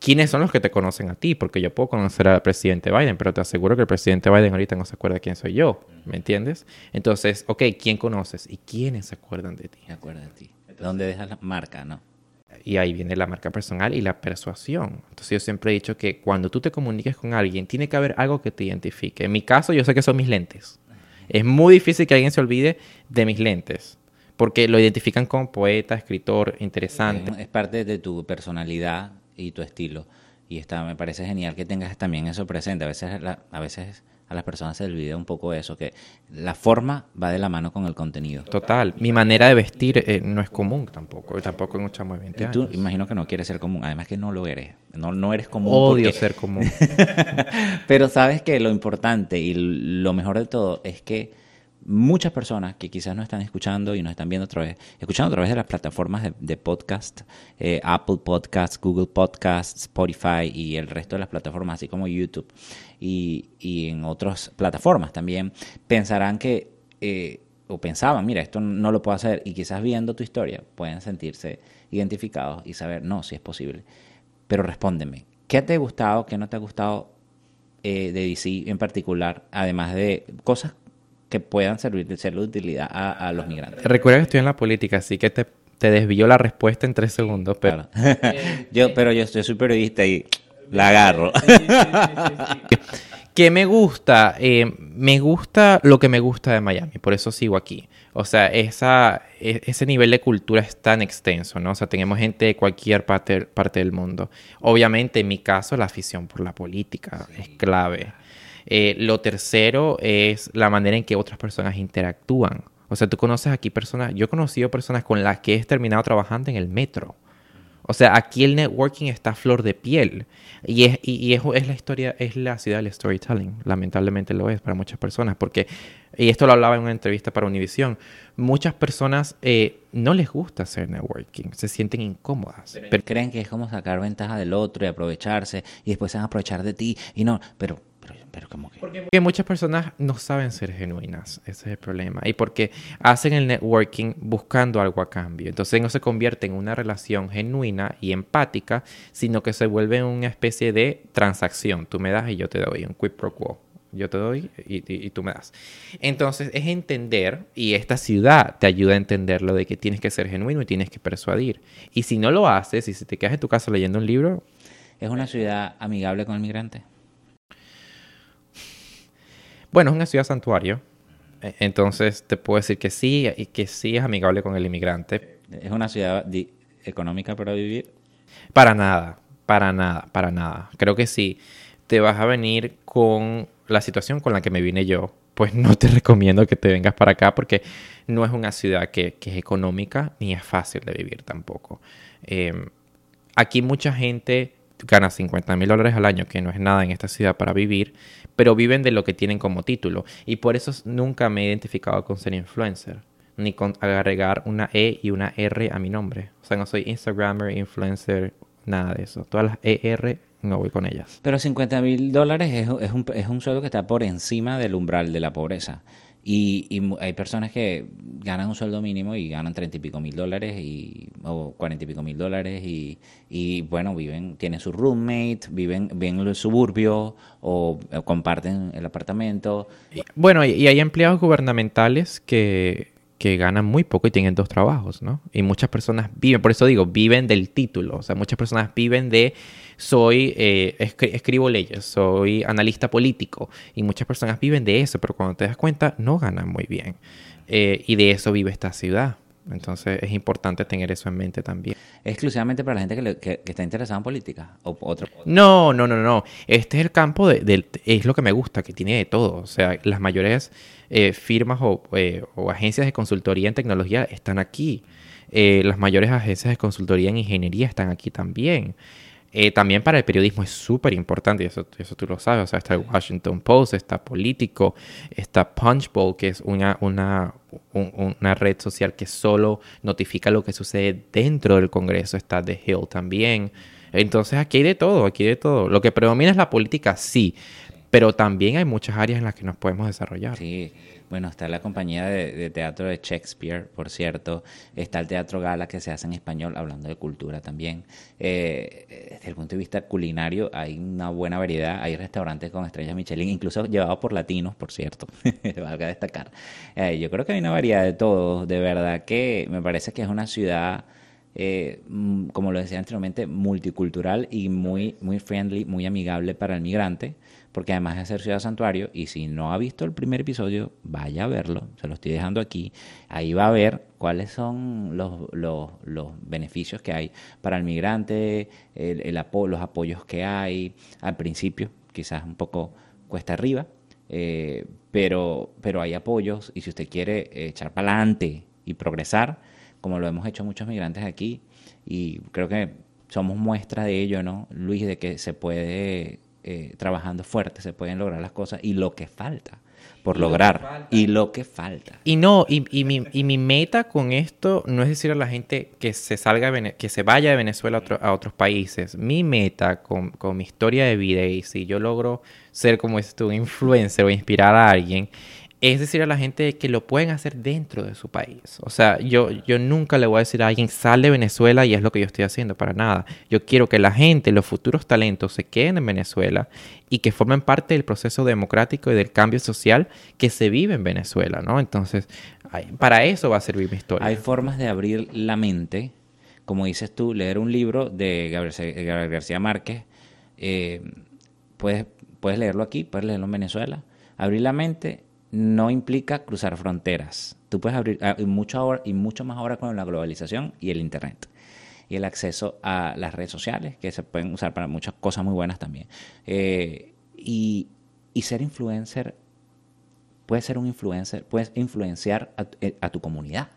quiénes son los que te conocen a ti, porque yo puedo conocer al presidente Biden, pero te aseguro que el presidente Biden ahorita no se acuerda quién soy yo, ¿me entiendes? Entonces, ok, ¿quién conoces y quiénes se acuerdan de ti? Se acuerdan de ti. ¿Dónde dejas la marca, no? Y ahí viene la marca personal y la persuasión. Entonces yo siempre he dicho que cuando tú te comuniques con alguien, tiene que haber algo que te identifique. En mi caso, yo sé que son mis lentes. Es muy difícil que alguien se olvide de mis lentes porque lo identifican como poeta, escritor, interesante. Es parte de tu personalidad y tu estilo. Y está, me parece genial que tengas también eso presente. A veces, a veces a las personas se les olvida un poco eso, que la forma va de la mano con el contenido. Total. Mi manera de vestir eh, no es común tampoco. Y tampoco en un chamo de 20 años. Tú imagino que no quieres ser común. Además que no lo eres. No, no eres común. Odio ser común. Pero sabes que lo importante y lo mejor de todo es que muchas personas que quizás no están escuchando y nos están viendo otra vez, escuchando a través de las plataformas de, podcast, eh, Apple Podcasts, Google Podcasts, Spotify y el resto de las plataformas, así como YouTube y, en otras plataformas también, pensarán que, eh, o pensaban, mira, esto no lo puedo hacer, y quizás viendo tu historia pueden sentirse identificados y saber, no, si es posible. Pero respóndeme, ¿qué te ha gustado, qué no te ha gustado eh, de DC en particular, además de cosas que puedan servir de ser de utilidad a, los migrantes. Recuerda que estoy en la política, así que te, te desvió la respuesta en tres segundos. Pero, yo, pero yo, soy periodista y la agarro. ¿Qué me gusta? Eh, me gusta lo que me gusta de Miami, por eso sigo aquí. O sea, esa, e, ese nivel de cultura es tan extenso, ¿no? O sea, tenemos gente de cualquier parte, parte del mundo. Obviamente, en mi caso, la afición por la política es clave. Eh, lo tercero es la manera en que otras personas interactúan. O sea, tú conoces aquí personas, yo he conocido personas con las que he terminado trabajando en el metro. O sea, aquí el networking está a flor de piel. Y es, y, es, la historia, es la ciudad del storytelling. Lamentablemente lo es para muchas personas. Porque, y esto lo hablaba en una entrevista para Univision, muchas personas eh, no les gusta hacer networking, se sienten incómodas. Pero, creen que es como sacar ventaja del otro y aprovecharse, y después se van a aprovechar de ti. Y no, pero pero, pero como que... Porque muchas personas no saben ser genuinas, ese es el problema. Y porque hacen el networking buscando algo a cambio. Entonces no se convierte en una relación genuina y empática, sino que se vuelve una especie de transacción. Tú me das y yo te doy, un quid pro quo. Yo te doy y, y- y tú me das. Entonces es entender, y esta ciudad te ayuda a entender lo de que tienes que ser genuino y tienes que persuadir. Y si no lo haces, y si te quedas en tu casa leyendo un libro, ¿Es una ciudad amigable con el migrante? Bueno, es una ciudad santuario. E- Entonces te puedo decir que sí y que sí es amigable con el inmigrante. ¿Es una ciudad económica para vivir? Para nada, para nada, para nada. Creo que sí. Te vas a venir con la situación con la que me vine yo. Pues no te recomiendo que te vengas para acá porque no es una ciudad que, que es económica ni es fácil de vivir tampoco. Eh, aquí mucha gente gana 50 mil dólares al año, que no es nada en esta ciudad para vivir, pero viven de lo que tienen como título. Y por eso nunca me he identificado con ser influencer, ni con agregar una E y una R a mi nombre. O sea, no soy Instagrammer, influencer, nada de eso. Todas las ER no voy con ellas. Pero 50 mil dólares es, es un, es un sueldo que está por encima del umbral de la pobreza. Y, y hay personas que ganan un sueldo mínimo y ganan 30 y pico mil dólares y, o 40 y pico mil dólares y, y, bueno, viven, tienen su roommate, viven, viven en el suburbio o eh, comparten el apartamento. Bueno, y hay empleados gubernamentales que, que ganan muy poco y tienen dos trabajos, ¿no? Y muchas personas viven, por eso digo, viven del título. O sea, muchas personas viven de soy, eh, escri- escribo leyes, soy analista político. Y muchas personas viven de eso, pero cuando te das cuenta, no ganan muy bien. Eh, y de eso vive esta ciudad. Entonces es importante tener eso en mente también. ¿Es exclusivamente para la gente que, le- que- que está interesada en política? O otro, No, no, no, no. Este es el campo de, es lo que me gusta, que tiene de todo. O sea, las mayores eh, firmas o, eh, o agencias de consultoría en tecnología están aquí. Eh, las mayores agencias de consultoría en ingeniería están aquí también. Eh, también para el periodismo es súper importante, y eso, eso tú lo sabes. O sea, está el Washington Post, está Político, está Punchbowl, que es una, una, un- una red social que solo notifica lo que sucede dentro del Congreso. Está The Hill también. Entonces aquí hay de todo, aquí hay de todo. Lo que predomina es la política, sí, pero también hay muchas áreas en las que nos podemos desarrollar. Sí, bueno, está la compañía de, teatro de Shakespeare, por cierto. Está el Teatro Gala que se hace en español, hablando de cultura también. Eh, desde el punto de vista culinario, hay una buena variedad. Hay restaurantes con estrellas Michelin, incluso llevados por latinos, por cierto. Valga destacar. Eh, yo creo que hay una variedad de todo. De verdad que me parece que es una ciudad. eh, mm, como lo decía anteriormente, multicultural y muy, muy friendly, muy amigable para el migrante, porque además de ser ciudad santuario, y si no ha visto el primer episodio, vaya a verlo, se lo estoy dejando aquí, ahí va a ver cuáles son los, los, los beneficios que hay para el migrante, el, el apo- los apoyos que hay, al principio quizás un poco cuesta arriba, eh, pero, pero hay apoyos y si usted quiere echar para adelante y progresar, como lo hemos hecho muchos migrantes aquí, y creo que somos muestra de ello, ¿no, Luis? De que se puede, eh, trabajando fuerte, se pueden lograr las cosas y lo que falta por lograr y lo que falta. Y no, y, y mi, y mi meta con esto no es decir a la gente que se salga, de Vene- que se vaya de Venezuela a, otro- a otros países. Mi meta con, con mi historia de vida y si yo logro ser como es tú, un influencer o inspirar a alguien, es decir a la gente que lo pueden hacer dentro de su país. O sea, yo, yo nunca le voy a decir a alguien, sal de Venezuela y es lo que yo estoy haciendo, para nada. Yo quiero que la gente, los futuros talentos se queden en Venezuela y que formen parte del proceso democrático y del cambio social que se vive en Venezuela, ¿no? Entonces, para eso va a servir mi historia. Hay formas de abrir la mente, como dices tú, leer un libro de Gabriel García Márquez. eh, puedes, puedes leerlo aquí, puedes leerlo en Venezuela. Abrir la mente no implica cruzar fronteras. Tú puedes abrir, ah, y mucho, ahora, y mucho más ahora con la globalización y el Internet. Y el acceso a las redes sociales, que se pueden usar para muchas cosas muy buenas también. Eh, y, ser influencer puedes ser un influencer, puedes influenciar a, eh, a tu comunidad.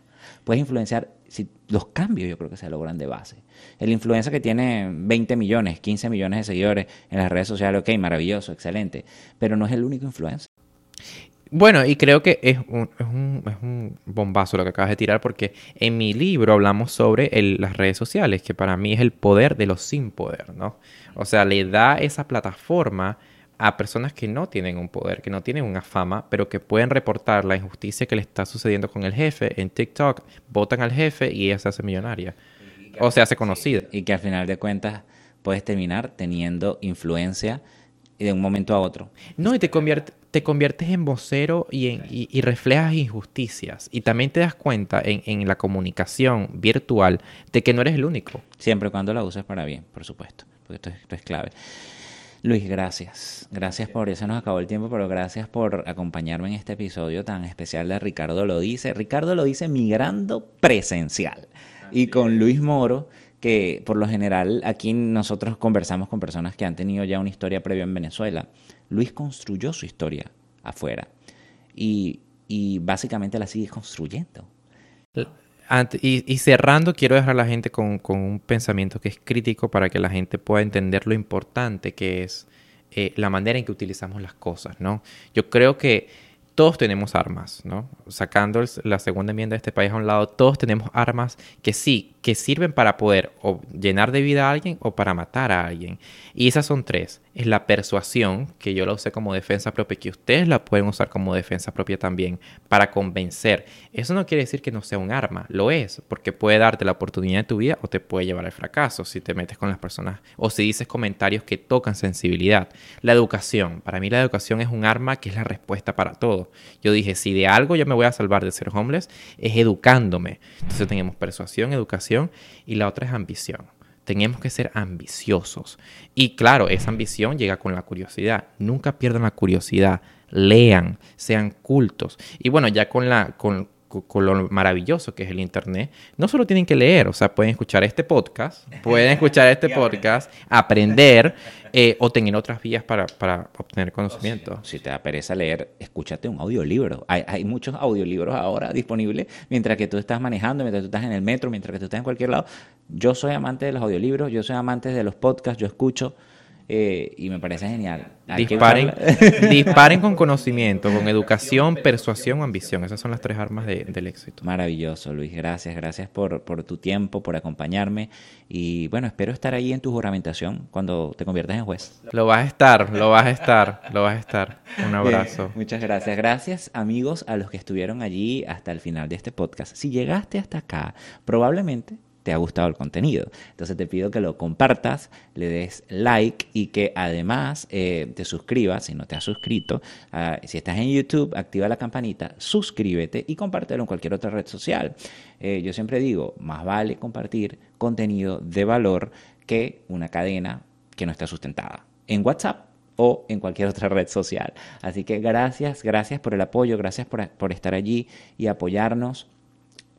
Puedes influenciar, si, los cambios yo creo que se logran de base. El influencer que tiene 20 millones, 15 millones de seguidores en las redes sociales, ok, maravilloso, excelente, pero no es el único influencer. Bueno, y creo que es un, es un- es un bombazo lo que acabas de tirar porque en mi libro hablamos sobre el- las redes sociales, que para mí es el poder de los sin poder, ¿no? O sea, le da esa plataforma a personas que no tienen un poder, que no tienen una fama, pero que pueden reportar la injusticia que le está sucediendo con el jefe en TikTok, votan al jefe y ella se hace millonaria o se hace conocida. Y que al final de cuentas puedes terminar teniendo influencia de un momento a otro. No, y te, convierte, te conviertes en vocero y, en, y, reflejas injusticias. Y también te das cuenta en, en, la comunicación virtual de que no eres el único. Siempre cuando la uses para bien, por supuesto, porque esto es, esto es clave. Luis, gracias. Gracias por eso. Nos acabó el tiempo, pero gracias por acompañarme en este episodio tan especial de Ricardo lo dice. Ricardo lo dice migrando presencial. Y con Luis Moro, que por lo general aquí nosotros conversamos con personas que han tenido ya una historia previa en Venezuela. Luis construyó su historia afuera y, básicamente la sigue construyendo. Y, y, cerrando, quiero dejar a la gente con, con, un pensamiento que es crítico para que la gente pueda entender lo importante que es eh, la manera en que utilizamos las cosas, ¿no? Yo creo que todos tenemos armas, ¿no? Sacando la segunda enmienda de este país a un lado, todos tenemos armas que sí, que sirven para poder o llenar de vida a alguien o para matar a alguien. Y esas son tres. Es la persuasión, que yo la usé como defensa propia, que ustedes la pueden usar como defensa propia también, para convencer. Eso no quiere decir que no sea un arma, lo es, porque puede darte la oportunidad de tu vida o te puede llevar al fracaso si te metes con las personas o si dices comentarios que tocan sensibilidad. La educación, para mí la educación es un arma que es la respuesta para todo. Yo dije, si de algo yo me voy a salvar de ser homeless, es educándome. Entonces tenemos persuasión, educación y la otra es ambición. Tenemos que ser ambiciosos. Y claro, esa ambición llega con la curiosidad. Nunca pierdan la curiosidad. Lean, sean cultos. Y bueno, ya con la, con, con lo maravilloso que es el Internet, no solo tienen que leer, o sea, pueden escuchar este podcast, pueden escuchar este podcast, aprender eh, o tener otras vías para, para obtener conocimiento. Si te da pereza leer, escúchate un audiolibro. Hay, hay muchos audiolibros ahora disponibles mientras que tú estás manejando, mientras tú estás en el metro, mientras que tú estás en cualquier lado. Yo soy amante de los audiolibros, yo soy amante de los podcasts, yo escucho. Eh, y me parece genial. disparen, disparen con conocimiento, con educación, persuasión o ambición. Esas son las tres armas de, del éxito. Maravilloso, Luis. Gracias, gracias por, por, tu tiempo, por acompañarme. Y bueno, espero estar ahí en tu juramentación cuando te conviertas en juez. Lo vas a estar, lo vas a estar, lo vas a estar. Un abrazo. muchas gracias. Gracias, amigos, a los que estuvieron allí hasta el final de este podcast. Si llegaste hasta acá, probablemente te ha gustado el contenido. Entonces te pido que lo compartas, le des like y que además eh, te suscribas si no te has suscrito. Si estás en YouTube, activa la campanita, suscríbete y compártelo en cualquier otra red social. Eh, yo siempre digo, más vale compartir contenido de valor que una cadena que no está sustentada. En WhatsApp o en cualquier otra red social. Así que gracias, gracias por el apoyo, gracias por, por estar allí y apoyarnos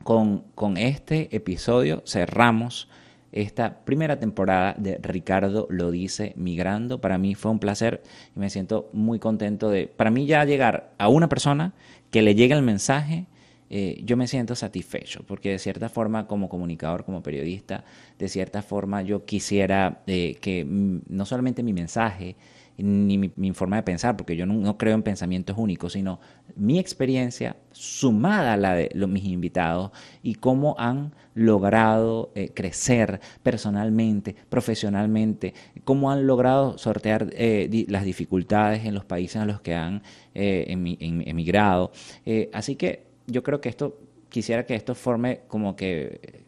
con, con este episodio cerramos esta primera temporada de Ricardo lo dice migrando. Para mí fue un placer y me siento muy contento de, para mí ya llegar a una persona que le llegue el mensaje, eh, yo me siento satisfecho, porque de cierta forma como comunicador, como periodista, de cierta forma yo quisiera eh, que no solamente mi mensaje, ni mi, forma de pensar, porque yo no, creo en pensamientos únicos, sino mi experiencia sumada a la de los, mis invitados y cómo han logrado eh, crecer personalmente, profesionalmente, cómo han logrado sortear eh, las dificultades en los países a los que han eh, emigrado. así que yo creo que esto, quisiera que esto forme como que,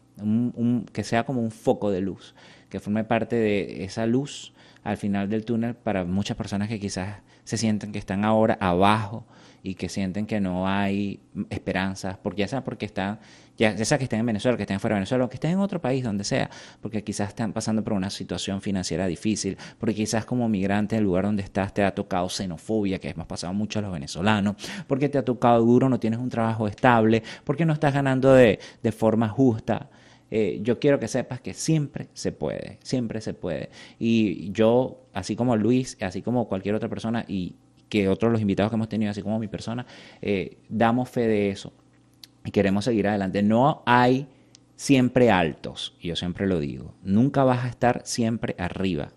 que sea como un foco de luz, que forme parte de esa luz al final del túnel para muchas personas que quizás se sienten que están ahora abajo y que sienten que no hay esperanzas, porque ya sea porque están, ya, sea que estén en Venezuela, que estén fuera de Venezuela, que estén en otro país, donde sea, porque quizás están pasando por una situación financiera difícil, porque quizás como migrante el lugar donde estás te ha tocado xenofobia, que hemos pasado mucho a los venezolanos, porque te ha tocado duro, no tienes un trabajo estable, porque no estás ganando de, de forma justa. Eh, yo quiero que sepas que siempre se puede, siempre se puede. Y yo, así como Luis, así como cualquier otra persona, y que otros los invitados que hemos tenido, así como mi persona, eh, damos fe de eso y queremos seguir adelante. No hay siempre altos, y yo siempre lo digo, nunca vas a estar siempre arriba,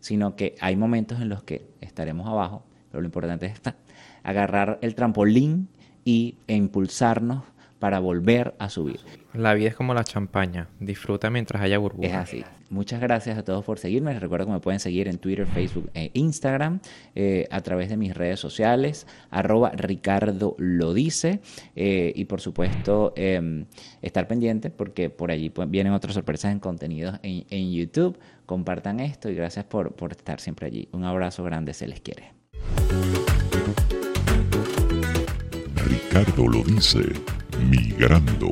sino que hay momentos en los que estaremos abajo, pero lo importante es agarrar el trampolín y, e impulsarnos para volver a subir. La vida es como la champaña, disfruta mientras haya burbujas. Es así. Muchas gracias a todos por seguirme. Les recuerdo que me pueden seguir en Twitter, Facebook e Instagram, eh, a través de mis redes sociales, arroba Ricardo lo dice. Eh, y por supuesto, em, estar pendiente porque por allí pues, vienen otras sorpresas en contenidos en, en YouTube. Compartan esto y gracias por, por estar siempre allí. Un abrazo grande, se les quiere. Ricardo lo dice, migrando.